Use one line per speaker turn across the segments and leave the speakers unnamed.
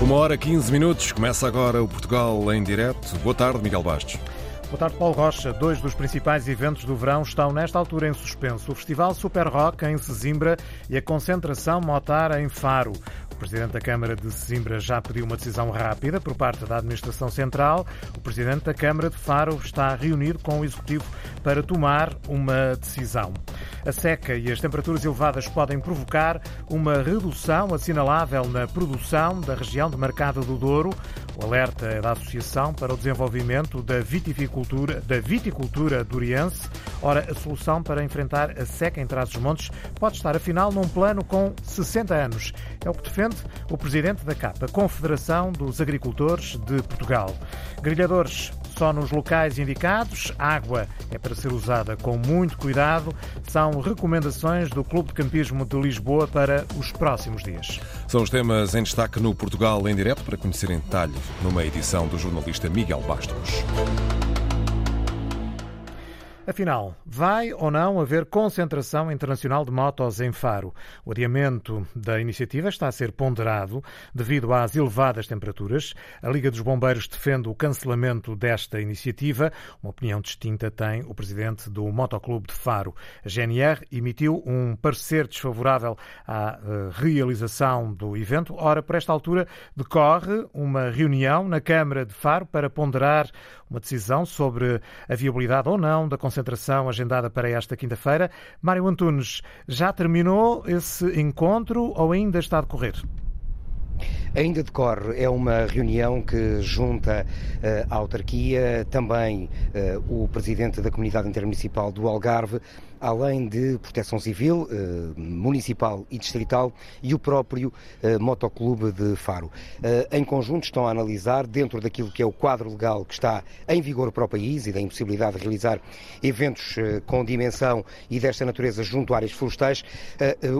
Uma hora 15 minutos, começa agora o Portugal em direto. Boa tarde, Miguel Bastos.
Boa tarde, Paulo Rocha. Dois dos principais eventos do verão estão nesta altura em suspenso. O Festival Super Rock em Sesimbra e a concentração Motar em Faro. O Presidente da Câmara de Sesimbra já pediu uma decisão rápida por parte da Administração Central. O Presidente da Câmara de Faro está a reunir com o Executivo para tomar uma decisão. A seca e as temperaturas elevadas podem provocar uma redução assinalável na produção da região de Mercado do Douro. O alerta é da Associação para o Desenvolvimento da Viticultura, da Viticultura Duriense. Ora, a solução para enfrentar a seca em Trás-os-Montes pode estar, afinal, num plano com 60 anos. É o que defende o presidente da CAPA, Confederação dos Agricultores de Portugal. Grelhadores só nos locais indicados. Água é para ser usada com muito cuidado. São recomendações do Clube de Campismo de Lisboa para os próximos dias.
São os temas em destaque no Portugal em direto para conhecer em detalhe numa edição do jornalista Miguel Bastos.
Afinal, vai ou não haver concentração internacional de motos em Faro? O adiamento da iniciativa está a ser ponderado devido às elevadas temperaturas. A Liga dos Bombeiros defende o cancelamento desta iniciativa. Uma opinião distinta tem o presidente do Motoclube de Faro. A GNR emitiu um parecer desfavorável à eh, realização do evento. Ora, por esta altura, decorre uma reunião na Câmara de Faro para ponderar uma decisão sobre a viabilidade ou não da concentração agendada para esta quinta-feira. Mário Antunes, já terminou esse encontro ou ainda está a decorrer?
Ainda decorre, é uma reunião que junta uh, a autarquia, também uh, o presidente da Comunidade Intermunicipal do Algarve, além de Proteção Civil, uh, Municipal e Distrital e o próprio Motoclube de Faro. em conjunto estão a analisar, dentro daquilo que é o quadro legal que está em vigor para o país e da impossibilidade de realizar eventos com dimensão e desta natureza junto a áreas florestais,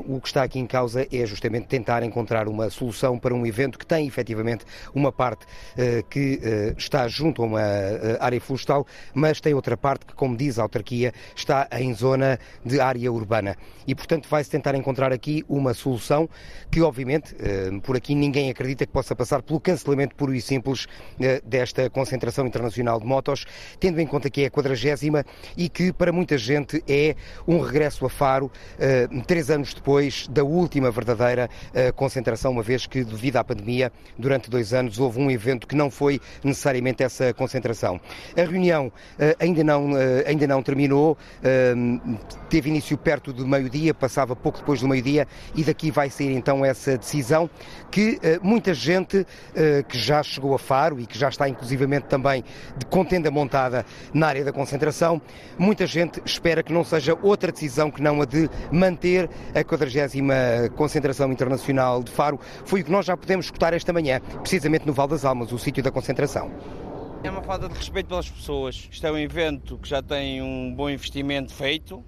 o que está aqui em causa é justamente tentar encontrar uma solução para um evento que tem efetivamente uma parte uh, que uh, está junto a uma uh, área florestal, mas tem outra parte que, como diz a autarquia, está em zona de área urbana. E, portanto, vai-se tentar encontrar aqui uma solução que, obviamente, por aqui ninguém acredita que possa passar pelo cancelamento puro e simples desta concentração internacional de motos, tendo em conta que é a quadragésima e que, para muita gente, é um regresso a Faro, três anos depois da última verdadeira concentração, uma vez que, devido à pandemia, durante dois anos houve um evento que não foi necessariamente essa concentração. A reunião uh, ainda, não, uh, ainda não terminou, uh, teve início perto do meio-dia, passava pouco depois do meio-dia e daqui vai sair então essa decisão que muita gente que já chegou a Faro e que já está inclusivamente também de contenda montada na área da concentração, muita gente espera que não seja outra decisão que não a de manter a 40 concentração internacional de Faro. Foi o que nós já podemos escutar esta manhã, precisamente no Val das Almas, o sítio da concentração.
É uma falta de respeito pelas pessoas. Isto é um evento que já tem um bom investimento feito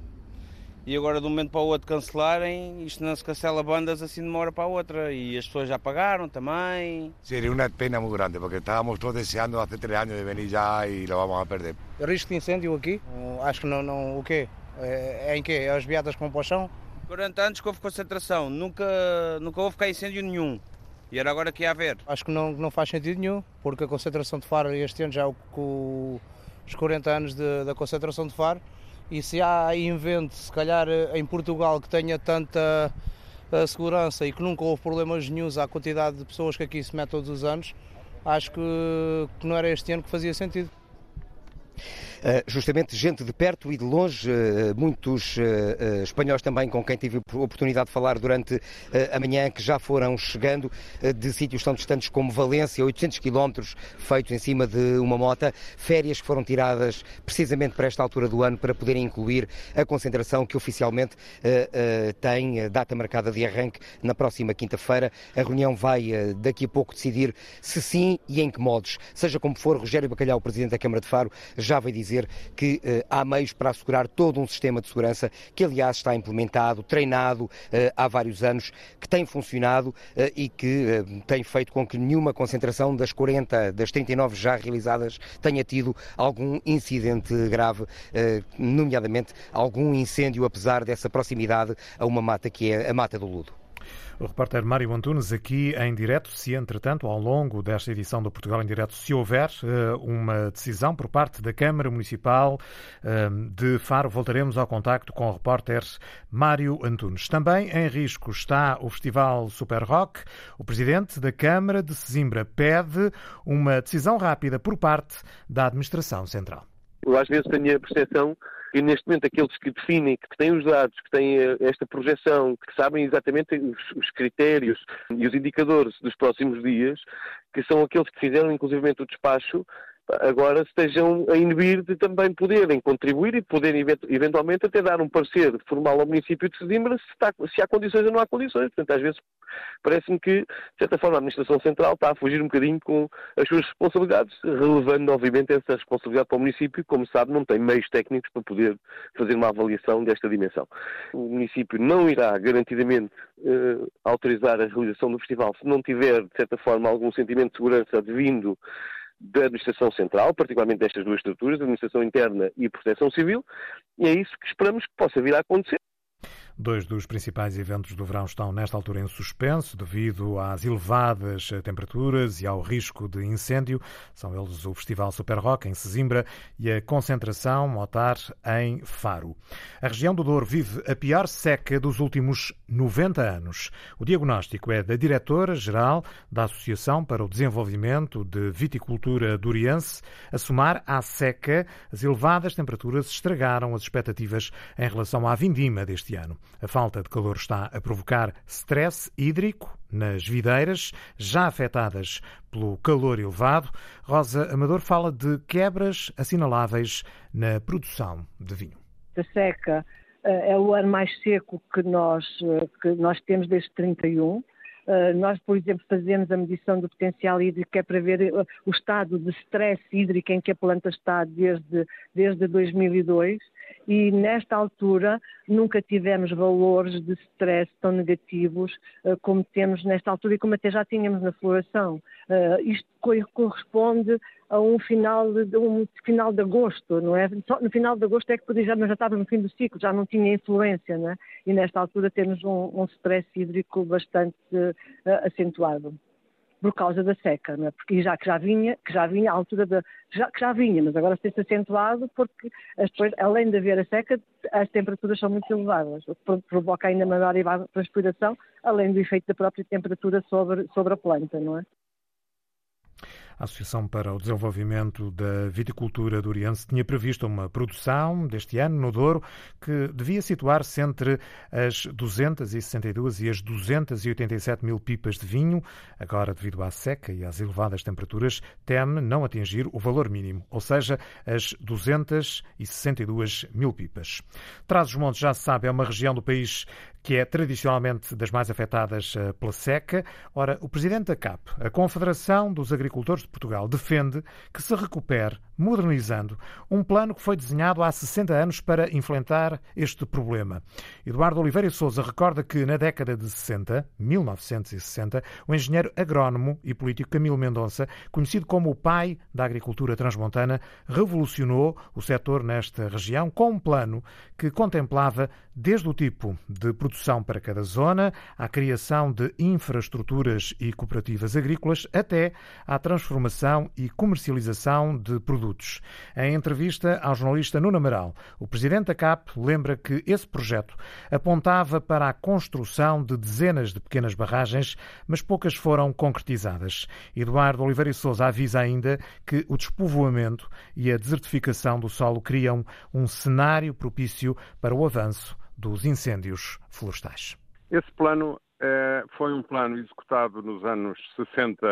e agora de um momento para o outro cancelarem, isto não se cancela bandas assim de uma hora para a outra e as pessoas já pagaram também.
Seria uma pena muito grande porque estávamos todos desejando há três anos de vir já e lo vamos a perder.
Risco de incêndio aqui? Acho que não, não o quê? É, é em quê? É as viadas com pochão?
40 anos que houve concentração, nunca, nunca houve cá incêndio nenhum. E era agora que ia haver?
Acho que não, não faz sentido nenhum, porque a concentração de Faro este ano já é com os 40 anos de, da concentração de Faro. E se há invento, se calhar em Portugal, que tenha tanta uh, segurança e que nunca houve problemas nenhums à quantidade de pessoas que aqui se metem todos os anos, acho que, que não era este ano que fazia sentido.
Eh, justamente gente de perto e de longe, eh, muitos eh, espanhóis também com quem tive oportunidade de falar durante a manhã, que já foram chegando de sítios tão distantes como Valência, 800 quilómetros feitos em cima de uma mota, férias que foram tiradas precisamente para esta altura do ano para poderem incluir a concentração que oficialmente tem data marcada de arranque na próxima quinta-feira. A reunião vai daqui a pouco decidir se sim e em que modos. Seja como for, Rogério Bacalhau, Presidente da Câmara de Faro, vai dizer dizer que uh, há meios para assegurar todo um sistema de segurança que, aliás, está implementado, treinado uh, há vários anos, que tem funcionado uh, e que tem feito com que nenhuma concentração das 40, das 39 já realizadas tenha tido algum incidente grave, nomeadamente algum incêndio, apesar dessa proximidade a uma mata que é a Mata do Ludo.
O repórter Mário Antunes aqui em direto, se entretanto, ao longo desta edição do Portugal em Direto, se houver uh, uma decisão por parte da Câmara Municipal uh, de Faro, voltaremos ao contacto com o repórter Mário Antunes. Também em risco está o Festival Super Rock. O presidente da Câmara de Sesimbra pede uma decisão rápida por parte da Administração Central.
Eu às vezes tenho a percepção que neste momento aqueles que definem, que têm os dados, que têm eh, esta projeção, que sabem exatamente os, os critérios e os indicadores dos próximos dias, que são aqueles que fizeram inclusivamente o despacho, agora estejam a inibir de também poderem contribuir e poderem eventualmente até dar um parecer formal ao município de Sesimbra se, está, se há condições ou não há condições. Portanto, às vezes parece-me que, de certa forma, a Administração Central está a fugir um bocadinho com as suas responsabilidades, relevando, obviamente, essa responsabilidade para o município, como sabe, não tem meios técnicos para poder fazer uma avaliação desta dimensão. O município não irá garantidamente eh, autorizar a realização do festival se não tiver, de certa forma, algum sentimento de segurança advindo da Administração Central, particularmente destas duas estruturas, Administração Interna e Proteção Civil, e é isso que esperamos que possa vir a acontecer.
Dois dos principais eventos do verão estão nesta altura em suspenso devido às elevadas temperaturas e ao risco de incêndio. São eles o Festival Super Rock em Sesimbra e a concentração Motar em Faro. A região do Douro vive a pior seca dos últimos 90 anos. O diagnóstico é da diretora-geral da Associação para o Desenvolvimento de Viticultura Duriense. A somar à seca, as elevadas temperaturas estragaram as expectativas em relação à vindima deste ano. A falta de calor está a provocar stress hídrico nas videiras, já afetadas pelo calor elevado. Rosa Amador fala de quebras assinaláveis na produção de vinho.
A seca eh, é o ano mais seco que nós, eh, que nós temos desde 31. Eh, nós, por exemplo, fazemos a medição do potencial hídrico que é para ver o estado de stress hídrico em que a planta está desde, desde 2002 e nesta altura nunca tivemos valores de stress tão negativos uh, como temos nesta altura e como até já tínhamos na floração. Uh, isto corresponde a um final de, um final de agosto, não é? Só no final de agosto é que podia, já, já estava no fim do ciclo, já não tinha influência, não é? E nesta altura temos um, um stress hídrico bastante uh, acentuado por causa da seca, não é? porque já que já vinha, que já vinha à altura da, já, que já vinha, mas agora tem-se acentuado porque depois, além de haver a seca, as temperaturas são muito elevadas, o que provoca ainda maior transpiração, além do efeito da própria temperatura sobre, sobre a planta, não é?
A Associação para o Desenvolvimento da Viticultura do Oriente tinha previsto uma produção deste ano no Douro que devia situar-se entre as 262 e as 287 mil pipas de vinho. Agora, devido à seca e às elevadas temperaturas, teme não atingir o valor mínimo, ou seja, as 262 mil pipas. Trás-os-Montes, já se sabe, é uma região do país que é tradicionalmente das mais afetadas eh, pela seca. Ora, o presidente da CAP, a Confederação dos Agricultores de Portugal, defende que se recupere, modernizando, um plano que foi desenhado há 60 anos para enfrentar este problema. Eduardo Oliveira Souza recorda que na década de 60, 1960, o engenheiro agrónomo e político Camilo Mendonça, conhecido como o pai da agricultura transmontana, revolucionou o setor nesta região com um plano que contemplava desde o tipo de produção para cada zona, à criação de infraestruturas e cooperativas agrícolas, até à transformação e comercialização de produtos. Em entrevista ao jornalista Nuno Amaral, o presidente da CAP lembra que esse projeto apontava para a construção de dezenas de pequenas barragens, mas poucas foram concretizadas. Eduardo Oliveira e Souza avisa ainda que o despovoamento e a desertificação do solo criam um cenário propício para o avanço dos incêndios florestais.
Esse plano eh, foi um plano executado nos anos 60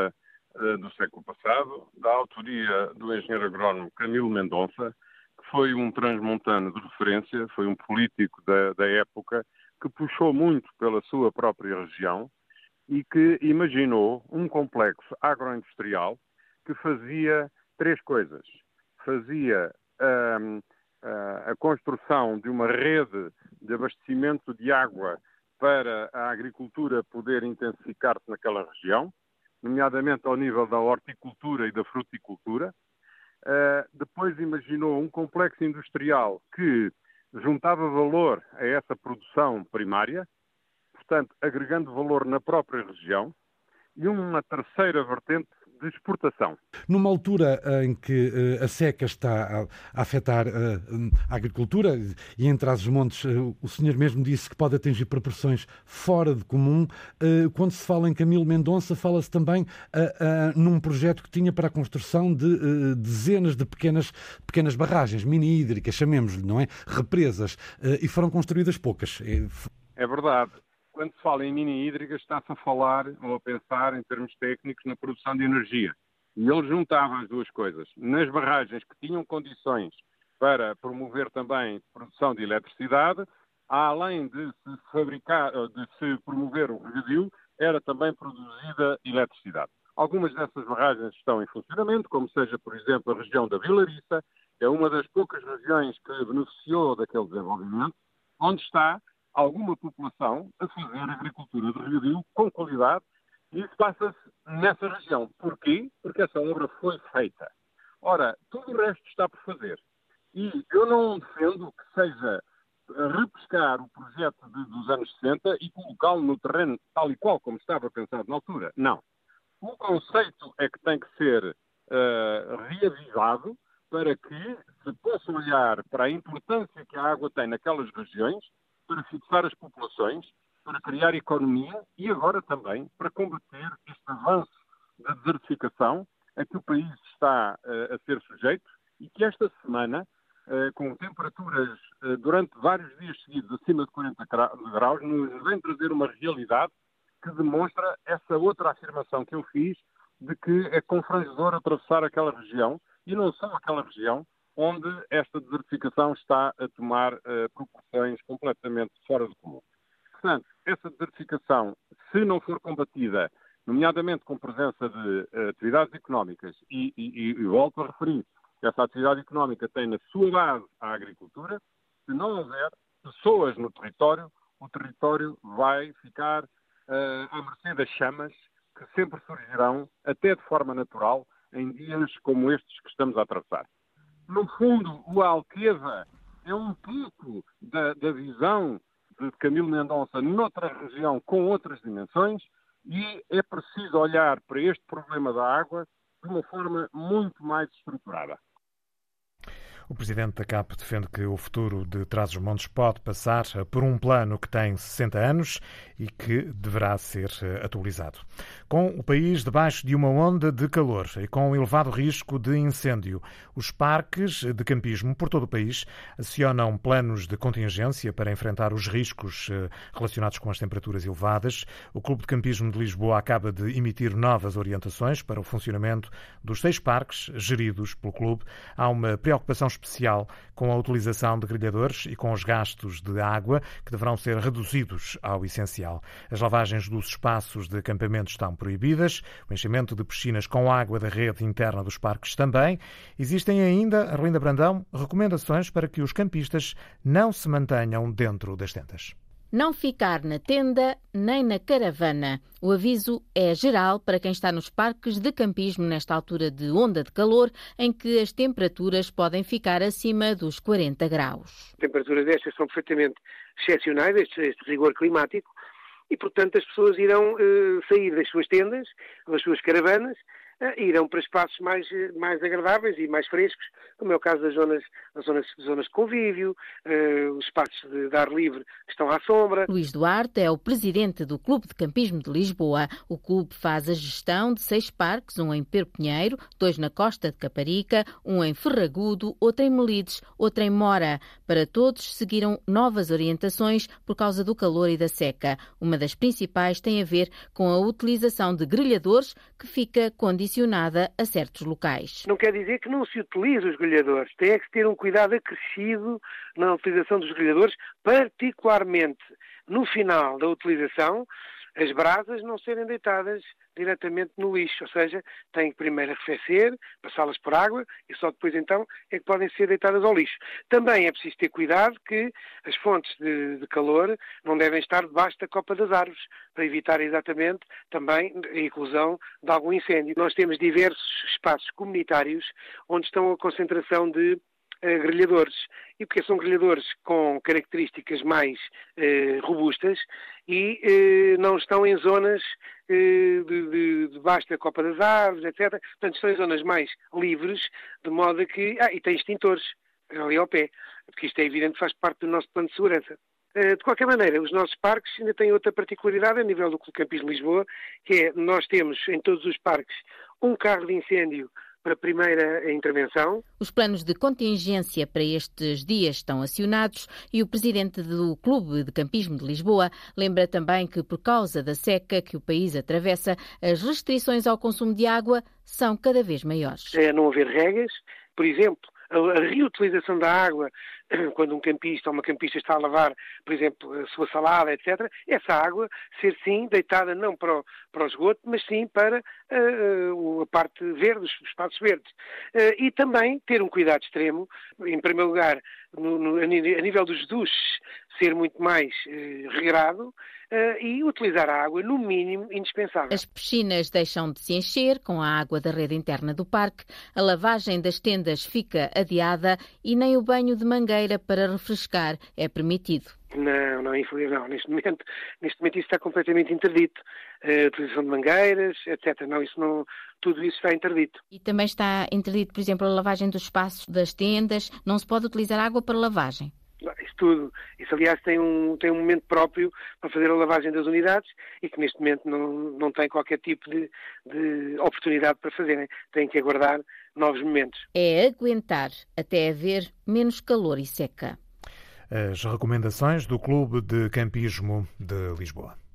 eh, do século passado, da autoria do engenheiro agrónomo Camilo Mendonça, que foi um transmontano de referência, foi um político da, da época, que puxou muito pela sua própria região e que imaginou um complexo agroindustrial que fazia três coisas. Fazia um, a construção de uma rede de abastecimento de água para a agricultura poder intensificar-se naquela região, nomeadamente ao nível da horticultura e da fruticultura. Uh, depois imaginou um complexo industrial que juntava valor a essa produção primária, portanto, agregando valor na própria região, e uma terceira vertente de exportação.
Numa altura eh, em que uh, a seca está a, afetar uh, a agricultura e entre as montes o senhor mesmo disse que pode atingir proporções fora de comum, quando se fala em Camilo Mendonça fala-se também num projeto que tinha para a construção de dezenas de pequenas, pequenas barragens, mini-hídricas, chamemos-lhe, não é? Represas, e foram construídas poucas.
É verdade quando se fala em mini-hídricas, está-se a falar ou a pensar em termos técnicos na produção de energia. E ele juntava as duas coisas. Nas barragens que tinham condições para promover também produção de eletricidade, além de se fabricar, de se promover o regadio, era também produzida eletricidade. Algumas dessas barragens estão em funcionamento, como seja, por exemplo, a região da Vilariça, é uma das poucas regiões que beneficiou daquele desenvolvimento, onde está alguma população a fazer agricultura de regadio com qualidade e isso passa-se nessa região. Porquê? Porque essa obra foi feita. Ora, tudo o resto está por fazer. E eu não defendo que seja repescar o projeto de, dos anos 60 e colocá-lo no terreno tal e qual como estava pensado na altura. Não. O conceito é que tem que ser uh, reavisado para que se possa olhar para a importância que a água tem naquelas regiões para fixar as populações, para criar economia e agora também para combater este avanço da desertificação a que o país está uh, a ser sujeito e que esta semana, uh, com temperaturas uh, durante vários dias seguidos acima de 40 graus, nos vem trazer uma realidade que demonstra essa outra afirmação que eu fiz de que é confrangedor atravessar aquela região e não só aquela região, onde esta desertificação está a tomar uh, proporções completamente fora do comum. Portanto, essa desertificação, se não for combatida, nomeadamente com presença de uh, atividades económicas, e, e, e, volto a referir, essa atividade económica tem na sua base a agricultura, se não houver pessoas no território, o território vai ficar uh, à mercê das chamas que sempre surgirão, até de forma natural, em dias como estes que estamos a atravessar no fundo, o Alqueva é um pouco da, da visão de Camilo Mendonça noutra região com outras dimensões e é preciso olhar para este problema da água de uma forma muito mais estruturada.
O presidente da CAP defende que o futuro de Trás-os-Montes pode passar por um plano que tem 60 anos e que deverá ser eh, atualizado. Com o país debaixo de uma onda de calor e com um elevado risco de incêndio, os parques de campismo por todo o país acionam planos de contingência para enfrentar os riscos eh, relacionados com as temperaturas elevadas. O Clube de Campismo de Lisboa acaba de emitir novas orientações para o funcionamento dos seis parques geridos pelo clube. Há uma preocupação especial com a utilização de grelhadores e com os gastos de água, que deverão ser reduzidos ao essencial. As lavagens dos espaços de acampamento estão proibidas, o enchimento de piscinas com água da rede interna dos parques também. Existem ainda, Arlinda Brandão, recomendações para que os campistas não se mantenham dentro das tendas.
Não ficar na tenda nem na caravana. O aviso é geral para quem está nos parques de campismo nesta altura de onda de calor, em que as temperaturas podem ficar acima dos 40 graus.
Temperaturas destas são perfeitamente excepcionais, este, este rigor climático, e, portanto, as pessoas irão eh, sair das suas tendas, das suas caravanas, irão para espaços mais, mais agradáveis e mais frescos, como é o caso das zonas, das zonas, zonas de convívio, uh, os espaços de, de ar livre que estão à sombra.
Luís Duarte é o presidente do Clube de Campismo de Lisboa. O clube faz a gestão de seis parques, um em Perpinheiro, dois na Costa de Caparica, um em Ferragudo, outro em Melides, outro em Mora. Para todos seguiram novas orientações por causa do calor e da seca. Uma das principais tem a ver com a utilização de grelhadores que fica condicionada condicionada a certos locais.
Não quer dizer que não se utilize os grelhadores. Tem é que ter um cuidado acrescido na utilização dos grelhadores, particularmente no final da utilização, as brasas não serem deitadas diretamente no lixo, ou seja, têm que primeiro arrefecer, passá-las por água e só depois então é que podem ser deitadas ao lixo. Também é preciso ter cuidado que as fontes de, de calor não devem estar debaixo da copa das árvores, para evitar exatamente também a inclusão de algum incêndio. Nós temos diversos espaços comunitários onde estão a concentração de uh, grelhadores. E porque são grelhadores com características mais uh, robustas e uh, não estão em zonas de, de, debaixo da copa das árvores, etc. Portanto, estão em zonas mais livres, de modo que... Ah, e tem extintores ali ao pé, porque isto é evidente faz parte do nosso plano de segurança. De qualquer maneira, os nossos parques ainda têm outra particularidade a nível do Clube Campismo de Lisboa, que é nós temos em todos os parques um carro de incêndio para a primeira intervenção.
Os planos de contingência para estes dias estão acionados e o presidente do Clube de Campismo de Lisboa lembra também que, por causa da seca que o país atravessa, as restrições ao consumo de água são cada vez maiores.
É não haver regras, por exemplo, a reutilização da água quando um campista ou uma campista está a lavar, por exemplo, a sua salada, etc., essa água ser sim deitada não para o, para o esgoto, mas sim para uh, a parte verde, os espaços verdes. Uh, e também ter um cuidado extremo, em primeiro lugar, no, no, a nível dos duches, ser muito mais uh, regrado, e utilizar a água no mínimo indispensável.
As piscinas deixam de se encher com a água da rede interna do parque, a lavagem das tendas fica adiada e nem o banho de mangueira para refrescar é permitido.
Não, não, não. Neste momento, neste momento isso está completamente interdito. A utilização de mangueiras, etc. Não, isso não, tudo isso está interdito.
E também está interdito, por exemplo, a lavagem dos espaços das tendas. Não se pode utilizar água para lavagem.
Isso tudo. Isso, aliás, tem um, tem um momento próprio para fazer a lavagem das unidades e que neste momento não, não tem qualquer tipo de, de oportunidade para fazerem. Têm que aguardar novos momentos.
É aguentar até haver menos calor e seca.
As recomendações do Clube de Campismo de Lisboa.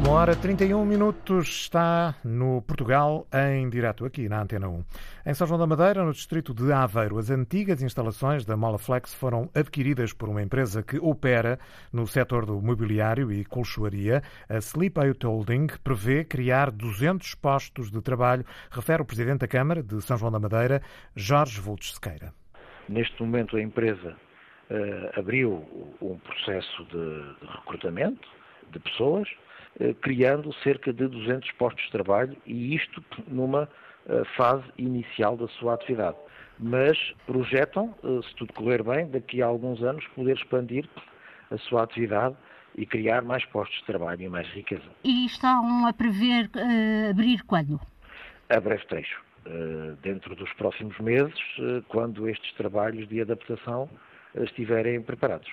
Uma hora 31 minutos está no Portugal em direto aqui na Antena 1. Em São João da Madeira, no distrito de Aveiro, as antigas instalações da Molaflex foram adquiridas por uma empresa que opera no setor do mobiliário e colchoaria. A Sleep Out Holding prevê criar 200 postos de trabalho, refere o presidente da Câmara de São João da Madeira, Jorge Vultos Sequeira.
Neste momento a empresa uh, abriu um processo de, de recrutamento de pessoas criando cerca de 200 postos de trabalho e isto numa eh, fase inicial da sua atividade. Mas projetam, eh, se tudo correr bem, daqui a alguns anos poder expandir a sua atividade e criar mais postos de trabalho e mais riqueza.
E estão a prever uh, abrir quando?
A breve trecho. Uh, dentro dos próximos meses, uh, quando estes trabalhos de adaptação estiverem preparados.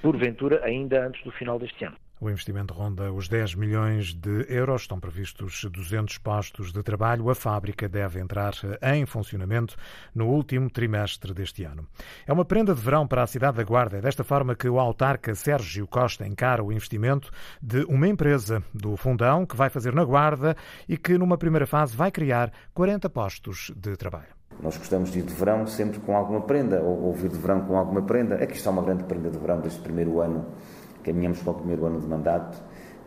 Porventura, ainda antes do final deste ano.
O investimento ronda os 10 milhões de euros. Estão previstos 200 postos de trabalho. A fábrica deve entrar em funcionamento no último trimestre deste ano. É uma prenda de verão para a cidade da Guarda. É desta forma que o autarca Sérgio Costa encara o investimento de uma empresa do Fundão que vai fazer na Guarda e que, numa primeira fase, vai criar 40 postos de trabalho.
Nós gostamos de ir de verão sempre com alguma prenda, ou vir de verão com alguma prenda. Aqui está uma grande prenda de verão deste primeiro ano caminhamos para o primeiro ano de mandato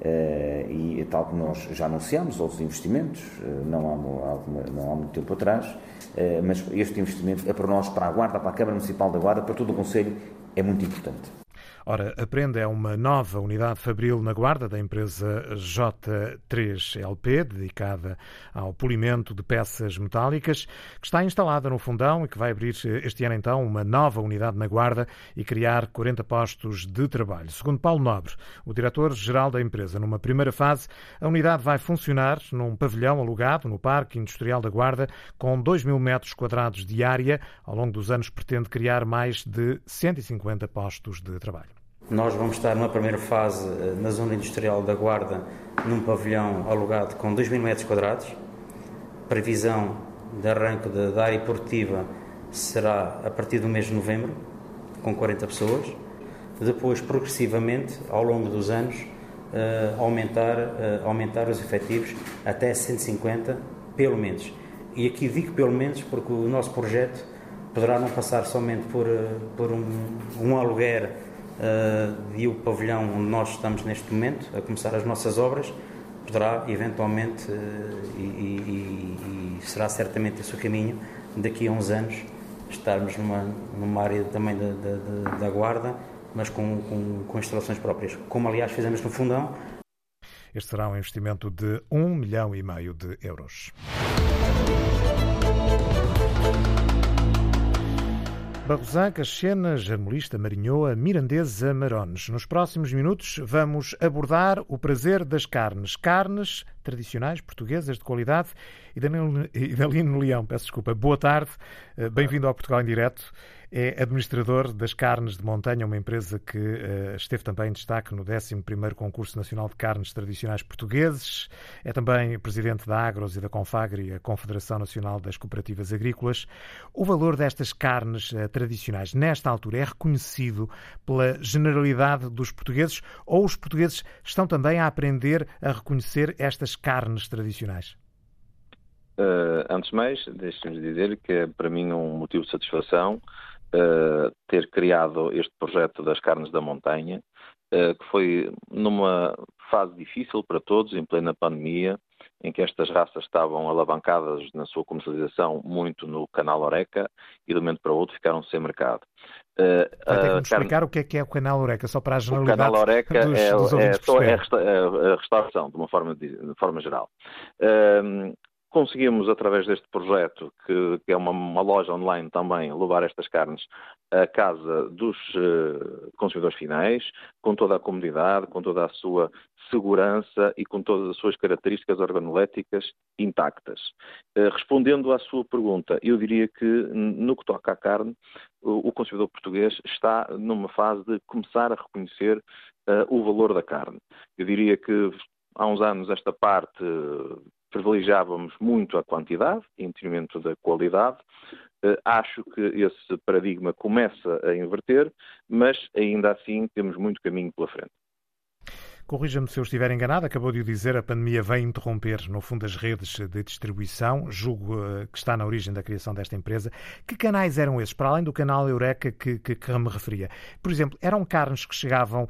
Uh, e tal que nós já anunciamos, outros investimentos, uh, não, há, não há muito tempo atrás, uh, mas este investimento é para nós, para a Guarda, para a Câmara Municipal da Guarda, para todo o Conselho, é muito importante.
Ora, a Prenda é uma nova unidade fabril na Guarda da empresa J3LP, dedicada ao polimento de peças metálicas, que está instalada no Fundão e que vai abrir este ano então uma nova unidade na Guarda e criar 40 postos de trabalho. Segundo Paulo Nobre, o diretor-geral da empresa, numa primeira fase, a unidade vai funcionar num pavilhão alugado no Parque Industrial da Guarda com 2 mil metros quadrados de área. Ao longo dos anos pretende criar mais de 150 postos de trabalho.
Nós vamos estar numa primeira fase eh, na zona industrial da Guarda, num pavilhão alugado com 2 mil metros quadrados. Previsão de arranque da área portiva será a partir do mês de novembro, com 40 pessoas. Depois, progressivamente, ao longo dos anos, uh, aumentar, uh, aumentar os efetivos até 150, pelo menos. E aqui digo pelo menos porque o nosso projeto poderá não passar somente por, por um, um aluguer uh, e o pavilhão onde nós estamos neste momento, a começar as nossas obras, poderá eventualmente, uh, e, e, e, será certamente esse o caminho, daqui a uns anos, estarmos numa, numa área também da, da, da Guarda, mas com, com, com instalações próprias, como aliás fizemos no Fundão.
Este será um investimento de um milhão e meio de euros. Barrosan, Caxena, Jarmolista, Marinhoa, Mirandesa, Marones. Nos próximos minutos vamos abordar o prazer das carnes. Carnes tradicionais portuguesas de qualidade. E Dalino Leão, peço desculpa. Boa tarde, eh, bem-vindo ao Portugal em Direto é administrador das Carnes de Montanha, uma empresa que uh, esteve também em destaque no 11º Concurso Nacional de Carnes Tradicionais Portugueses. É também presidente da Agros e da Confagri, a Confederação Nacional das Cooperativas Agrícolas. O valor destas carnes uh, tradicionais, nesta altura, é reconhecido pela generalidade dos portugueses ou os portugueses estão também a aprender a reconhecer estas carnes tradicionais?
Uh, antes de mais, deixe-me dizer que é para mim um motivo de satisfação uh, ter criado este projeto das carnes da montanha, uh, que foi numa fase difícil para todos, em plena pandemia, em que estas raças estavam alavancadas na sua comercialização muito no canal Oreca e de um momento para o outro ficaram sem mercado.
Uh, Vai ter que explicar carne... o que é que é o canal Oreca, só para a generalidade
O canal Oreca
dos,
é,
dos
é, só é a restauração, de uma forma, de, de forma geral. Uh, Conseguimos, através deste projeto, que, que é uma, uma, loja online também, levar estas carnes à casa dos uh, consumidores finais, com toda a comodidade, com toda a sua segurança e com todas as suas características organoléticas intactas. Uh, respondendo à sua pergunta, eu diria que no que toca à carne, o, o consumidor português está numa fase de começar a reconhecer uh, o valor da carne. Eu diria que há uns anos esta parte privilegiávamos muito a quantidade em detrimento da qualidade. Uh, acho que esse paradigma começa a inverter, mas ainda assim temos muito caminho pela frente.
Corrija-me se eu estiver enganado, acabou de o dizer, a pandemia vem interromper, no fundo, as redes de distribuição, julgo uh, que está na origem da criação desta empresa. Que canais eram esses, para além do canal Eureka que, que, que me referia? Por exemplo, eram carnes que chegavam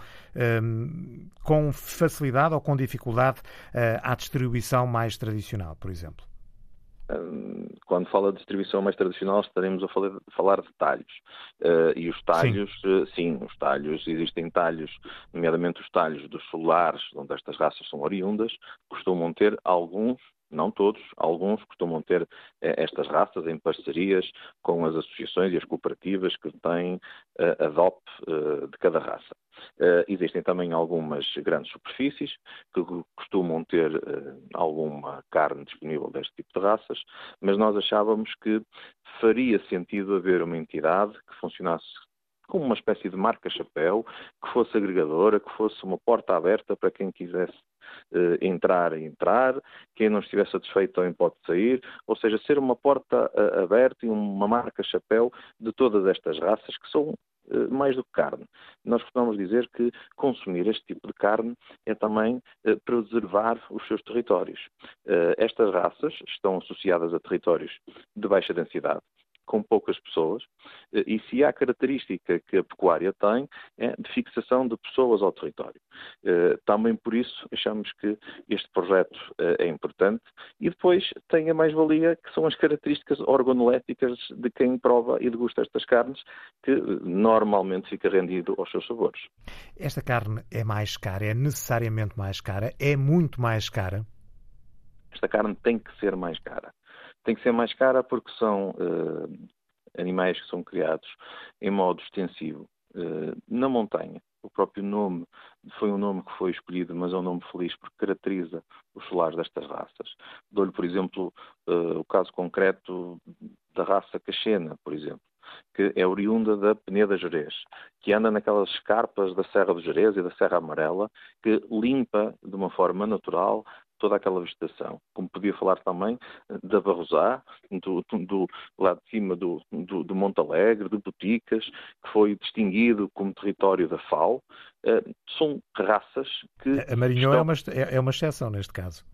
um, com facilidade ou com dificuldade uh, à distribuição mais tradicional, por exemplo?
Quando fala de distribuição mais tradicional, estaremos a falar, de talhos. Uh, e os talhos, sim. Uh, sim. os talhos, existem talhos, nomeadamente os talhos dos solares, onde estas raças são oriundas, costumam ter alguns não todos, alguns costumam ter eh, estas raças em parcerias com as associações e as cooperativas que têm eh, a DOP eh, de cada raça. Existem também algumas grandes superfícies que costumam ter alguma carne disponível deste tipo de raças, mas nós achávamos que faria sentido haver uma entidade que funcionasse como uma espécie de marca-chapéu, que fosse agregadora, que fosse uma porta aberta para quem quisesse uh, entrar, entrar, quem não estivesse satisfeito também pode sair, ou seja, ser uma porta uh, aberta e uma marca-chapéu de todas estas raças que são uh, mais do que carne. Nós costumamos dizer que consumir este tipo de carne é também preservar os seus territórios. Estas raças estão associadas a territórios de baixa densidade, com poucas pessoas, eh, e se há característica que a pecuária tem, é de fixação de pessoas ao território. Eh, também por isso achamos que este projeto eh, é importante e depois tem a mais-valia que são as características organoléticas de quem prova e degusta estas carnes, que normalmente fica rendido aos seus sabores.
Esta carne é mais cara, é necessariamente mais cara, é muito mais cara?
Esta carne tem que ser mais cara tem que ser mais cara porque são uh, animais que são criados em modo extensivo uh, na montanha. O próprio nome foi um nome que foi escolhido, mas é um nome feliz porque caracteriza os solares destas raças. Dou-lhe, por exemplo, uh, o caso concreto da raça Caxena, por exemplo que é oriunda da Peneda Jerez, que anda naquelas escarpas da Serra do Jerez e da Serra Amarela, que limpa de uma forma natural toda aquela vegetação. Como podia falar também eh, da Barrosá, do, do, lá de cima do, do, do Monte Alegre, de Boticas, que foi distinguido como território da FAO. Uh, são raças que.
A Marinhão estão... é, uma, é, é uma exceção neste caso.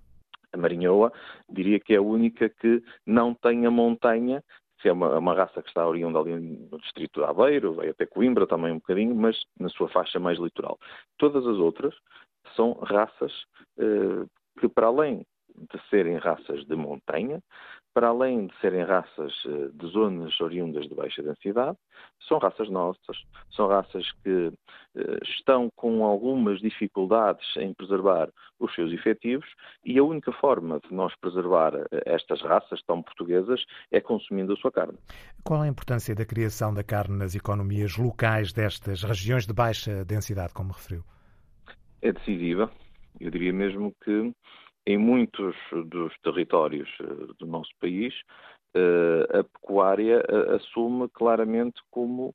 A Marinhoa diria que é a única que não tem a montanha se é uma, uma, raça que está oriunda ali no distrito de Aveiro, vai até Coimbra também um bocadinho, mas na sua faixa mais litoral. Todas as outras são raças eh, que, para além de serem raças de montanha, para além de serem raças eh, de zonas oriundas de baixa densidade, são raças nossas, são raças que eh, estão com algumas dificuldades em preservar os seus efetivos e a única forma de nós preservar eh, estas raças tão portuguesas é consumindo a sua carne.
Qual a importância da criação da carne nas economias locais destas regiões de baixa densidade, como referiu?
É decisiva. Eu diria mesmo que em muitos dos territórios eh, do nosso país, eh, a pecuária eh, assume claramente como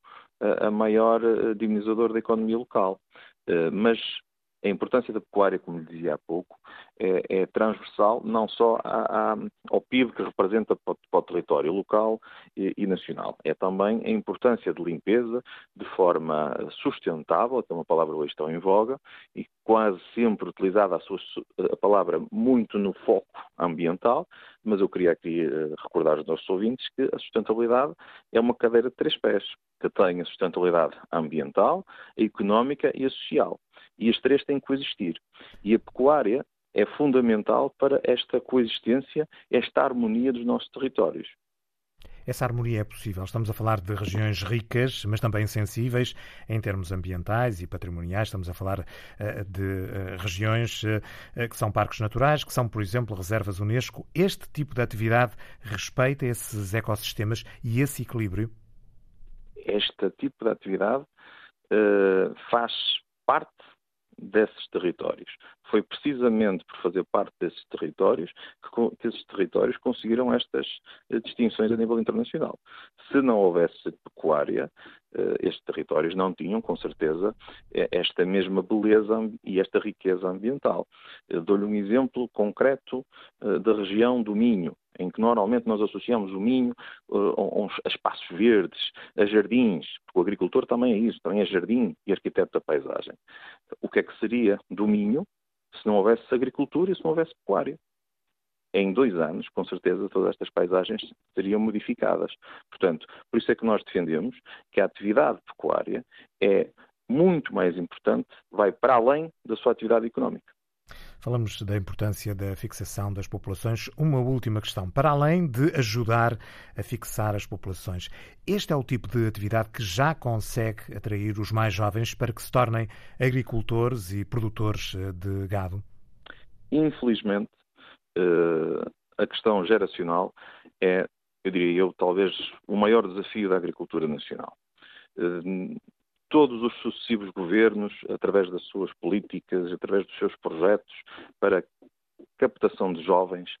a maior dinamizador da economia local. Mas a importância da pecuária, como lhe dizia há pouco, é, é transversal não só ao PIB que representa para, para o território local e, e, nacional, é também a importância de limpeza de forma sustentável, que é uma palavra hoje tão em voga, e quase sempre utilizada a, sua, a palavra muito no foco ambiental, mas eu queria aqui eh, recordar aos nossos ouvintes que a sustentabilidade é uma cadeira de três pés, que tem a sustentabilidade ambiental, a económica e a social. E as três têm que coexistir. E a pecuária é fundamental para esta coexistência, esta harmonia dos nossos territórios.
Essa harmonia é possível. Estamos a falar de regiões ricas, mas também sensíveis em termos ambientais e patrimoniais. Estamos a falar uh, de uh, regiões uh, que são parques naturais, que são, por exemplo, reservas Unesco. Este tipo de atividade respeita esses ecossistemas e esse equilíbrio?
Este tipo de atividade faz parte desses territórios. Foi precisamente por fazer parte desses territórios que, que esses territórios conseguiram estas eh, distinções a nível internacional. Se não houvesse pecuária, eh, estes territórios não tinham, com certeza, eh, esta mesma beleza e esta riqueza ambiental. Dou-lhe um exemplo concreto da região do Minho em que normalmente nós associamos o Minho uh, a espaços verdes, a jardins, porque o agricultor também é isso, também é jardim e arquiteto da paisagem. O que é que seria do Minho se não houvesse agricultura e se não houvesse pecuária? Em dois anos, com certeza, todas estas paisagens seriam modificadas. Portanto, por isso é que nós defendemos que a atividade pecuária é muito mais importante, vai para além da sua atividade económica.
Falamos da importância da fixação das populações. Uma última questão. Para além de ajudar a fixar as populações, este é o tipo de atividade que já consegue atrair os mais jovens para que se tornem agricultores e produtores eh, de gado?
Infelizmente, eh, a questão geracional é, eu diria eu, talvez o maior desafio da agricultura nacional eh, todos os sucessivos governos, através das suas políticas, através dos seus projetos para captação de jovens,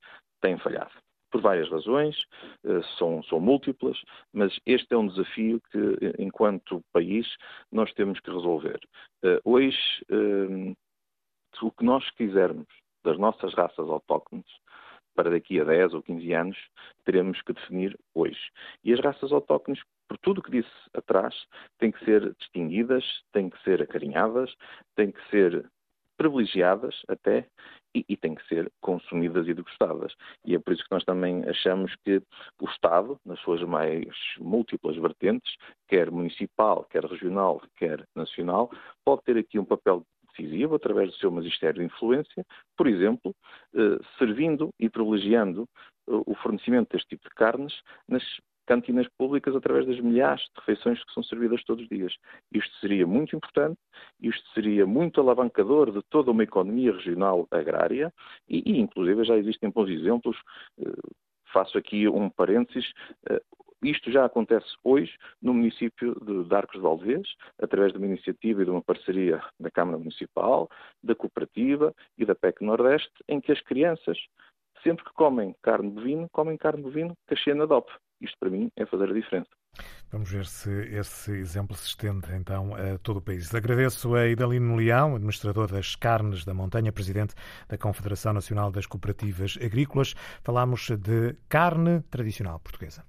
têm falhado. Por várias razões, eh, são, são múltiplas, mas este é um desafio que, enquanto país, nós temos que resolver. Eh, hoje, eh, o que nós quisermos das nossas raças autóctones, para daqui a 10 ou 15 anos, teremos que definir hoje. E as raças autóctones por tudo o que disse atrás, têm que ser distinguidas, têm que ser acarinhadas, têm que ser privilegiadas até e, e têm que ser consumidas e degustadas. E é por isso que nós também achamos que o Estado, nas suas mais múltiplas vertentes, quer municipal, quer regional, quer nacional, pode ter aqui um papel decisivo através do seu magistério de influência, por exemplo, eh, servindo e privilegiando eh, o fornecimento deste tipo de carnes nas cantinas públicas através das milhares de refeições que são servidas todos os dias. Isto seria muito importante, isto seria muito alavancador de toda uma economia regional agrária e, e inclusive, já existem bons exemplos. Eh, faço aqui um parênteses. Eh, isto já acontece hoje no município de Arcos de Valdevez, através de uma iniciativa e de uma parceria da Câmara Municipal, da Cooperativa e da PEC Nordeste, em que as crianças, sempre que comem carne bovina, comem carne bovina cachena DOP. Isto, para mim, é fazer a diferença.
Vamos ver se esse exemplo se estende então a todo o país. Agradeço a Idalino Leão, administrador das carnes da montanha, presidente da Confederação Nacional das Cooperativas Agrícolas. Falámos de carne tradicional portuguesa.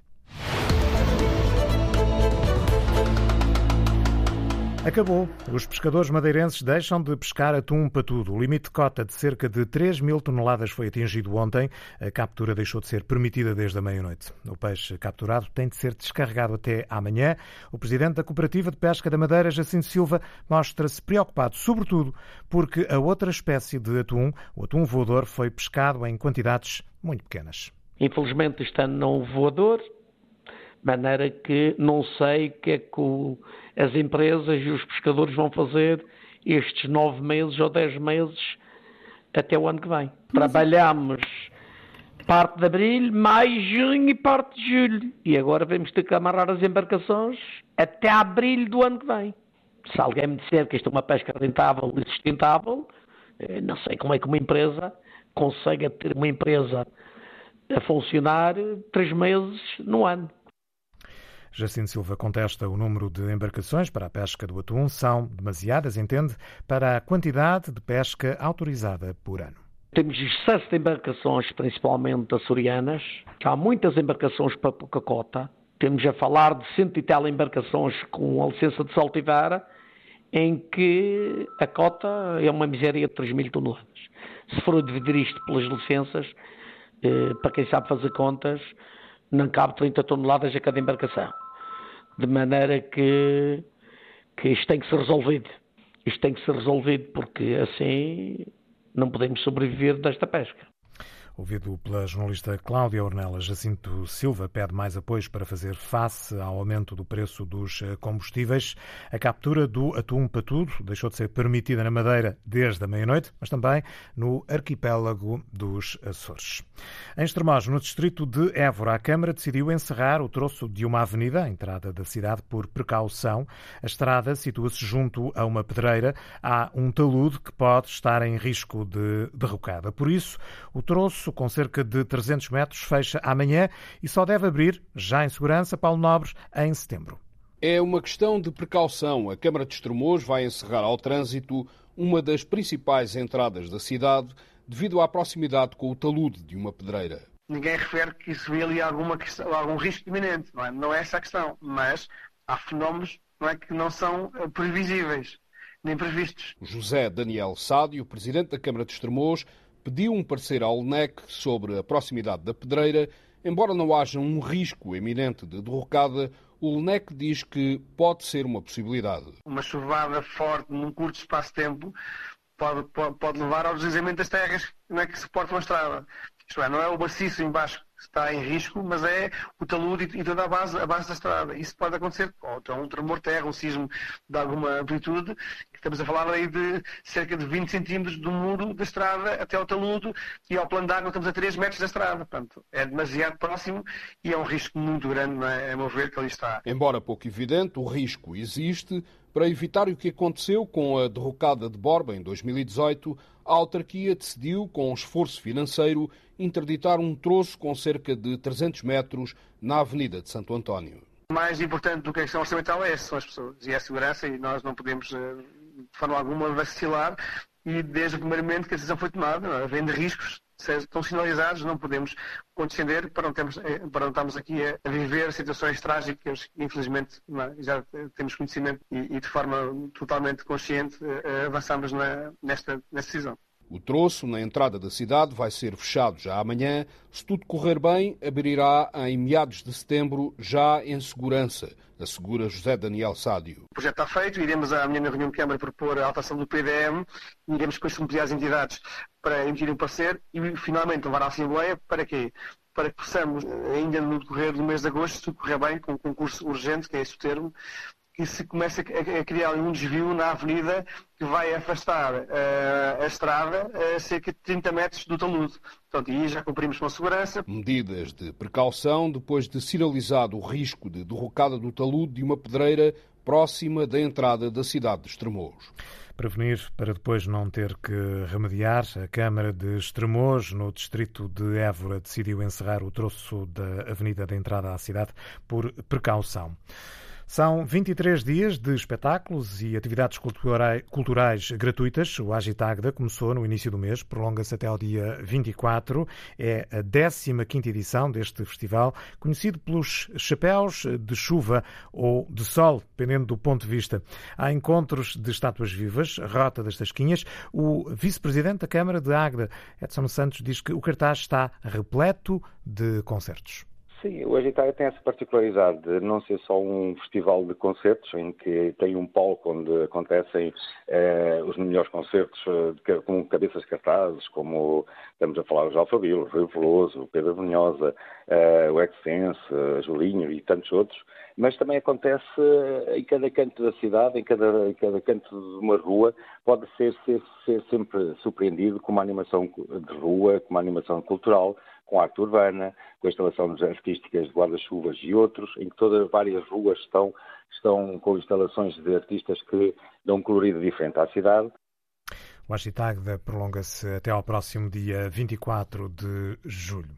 Acabou. Os pescadores madeirenses deixam de pescar atum patudo. O limite de cota de cerca de 3 mil toneladas foi atingido ontem. A captura deixou de ser permitida desde a meia-noite. O peixe capturado tem de ser descarregado até amanhã. O presidente da Cooperativa de Pesca da Madeira, Jacinto Silva, mostra-se preocupado, sobretudo porque a outra espécie de atum, o atum voador, foi pescado em quantidades muito pequenas.
Infelizmente este ano não houve voador, de maneira que não sei o que é que o, as empresas e os pescadores vão fazer estes nove meses ou dez meses até o ano que vem. Trabalhamos parte de abril, maio, junho e parte de julho. E agora vamos ter que amarrar as embarcações até abril do ano que vem. Se alguém me disser que isto é uma pesca rentável e sustentável, eh, não sei como é que uma empresa consegue ter uma empresa a funcionar três meses no ano.
Jacinto Silva contesta o número de embarcações para a pesca do atum. São demasiadas, entende, para a quantidade de pesca autorizada por ano.
Temos excesso de embarcações, principalmente açorianas. Há muitas embarcações para pouca cota. Temos a falar de cento e tal embarcações com a licença de saltivar, em que a cota é uma miséria de 3 mil toneladas. Se for dividir isto pelas licenças, eh, para quem sabe fazer contas, não cabe 30 toneladas a cada embarcação. De maneira que, que isto tem que ser resolvido. Isto tem que ser resolvido porque assim não podemos sobreviver desta pesca.
Ouvido pela jornalista Cláudia Ornella, Jacinto Silva pede mais apoios para fazer face ao aumento do preço dos eh, combustíveis. A captura do atum patudo deixou de ser permitida na Madeira desde a meia-noite, mas também no arquipélago dos Açores. Em Estremoz, no distrito de Évora, a Câmara decidiu encerrar o troço de uma avenida, à entrada da cidade, por precaução. A estrada situa-se junto a uma pedreira. Há um talude que pode estar em risco de derrocada. Por isso, o troço com cerca de 300 metros, fecha amanhã e só deve abrir, já em segurança, Paulo Nobres, em setembro.
É uma questão de precaução. A Câmara de Estremoz vai encerrar ao trânsito uma das principais entradas da cidade devido à proximidade com o talude de uma pedreira.
Ninguém refere que isso vê ali alguma questão, algum risco iminente, não é? Não é essa a questão, mas há fenómenos não é, que não são eh, previsíveis nem previstos.
José Daniel Sádio, presidente da Câmara de Estremoz, pediu um parecer ao LNEC sobre a proximidade da pedreira. Embora não haja um risco eminente de derrocada, o LNEC diz que pode ser uma possibilidade.
Uma chuvada forte num curto espaço de tempo pode, pode, pode levar ao deslizamento das terras não é, que suportam a estrada. Isto é, não é o maciço embaixo está em risco, mas é o talude e toda a base, a base da estrada. Isso pode acontecer, ou então um tremor de terra, um sismo de alguma amplitude. Estamos a falar aí de cerca de 20 centímetros do muro da estrada até ao talude e ao plano de água estamos a 3 metros da estrada. Portanto, é demasiado próximo e é um risco muito grande, é? a meu ver, que ali está.
Embora pouco evidente, o risco existe. Para evitar o que aconteceu com a derrocada de Borba em 2018, a autarquia decidiu, com esforço financeiro, interditar um troço com cerca de 300 metros na Avenida de Santo António.
Mais importante do que a questão orçamental é são as pessoas e é a segurança e nós não podemos, eh, de forma alguma, vacilar e desde o primeiro momento que a decisão foi tomada, havendo riscos estão sinalizados, não podemos condescender para não, termos, eh, para não estarmos aqui a, viver situações trágicas infelizmente é? já temos conhecimento e, e, de forma totalmente consciente eh, avançamos na, nesta, nesta decisão.
O troço na entrada da cidade vai ser fechado já amanhã. Se tudo correr bem, abrirá em meados de setembro, já em segurança, assegura José Daniel Sádio.
O projeto está feito, iremos amanhã na reunião de Câmara propor a alteração do PDM, iremos depois submeter as entidades para emitir um parecer e finalmente levar à Assembleia para quê? Para que possamos, ainda no decorrer do mês de agosto, se tudo correr bem, com um concurso urgente, que é esse o termo, que se começa a, criar um desvio na avenida que vai afastar uh, a estrada a cerca de 30 metros do talude. Portanto, aí já cumprimos com a segurança.
Medidas de precaução depois de sinalizado o risco de derrocada do talude de uma pedreira próxima da entrada da cidade de Estremoz.
Prevenir para depois não ter que remediar, a Câmara de Estremoz, no distrito de Évora, decidiu encerrar o troço da avenida de entrada à cidade por precaução. São 23 dias de espetáculos e atividades culturais gratuitas. O Agitagda começou no início do mês, prolonga-se até ao dia 24. É a 15 edição deste festival, conhecido pelos chapéus de chuva ou de sol, dependendo do ponto de vista. Há encontros de estátuas vivas, Rota das Tasquinhas. O vice-presidente da Câmara de Águeda, Edson Santos, diz que o cartaz está repleto de concertos
Sim, o Agitária tem essa particularidade de não ser só um festival de concertos, em que tem um palco onde acontecem eh, os melhores concertos eh, com cabeças cartazes, como estamos a falar os o Rio Veloso, Pedro Venhosa, eh, o Excense, Julinho e tantos outros, mas também acontece eh, em cada canto da cidade, em cada, em cada canto de uma rua, pode ser, ser, ser sempre surpreendido com uma animação de rua, com uma animação cultural, com arte urbana, com a instalação de artísticas de guarda-chuvas e outros, em que todas várias ruas estão, estão com instalações de artistas que dão um colorido diferente à cidade.
O Agitagda prolonga-se até ao próximo dia 24 de julho.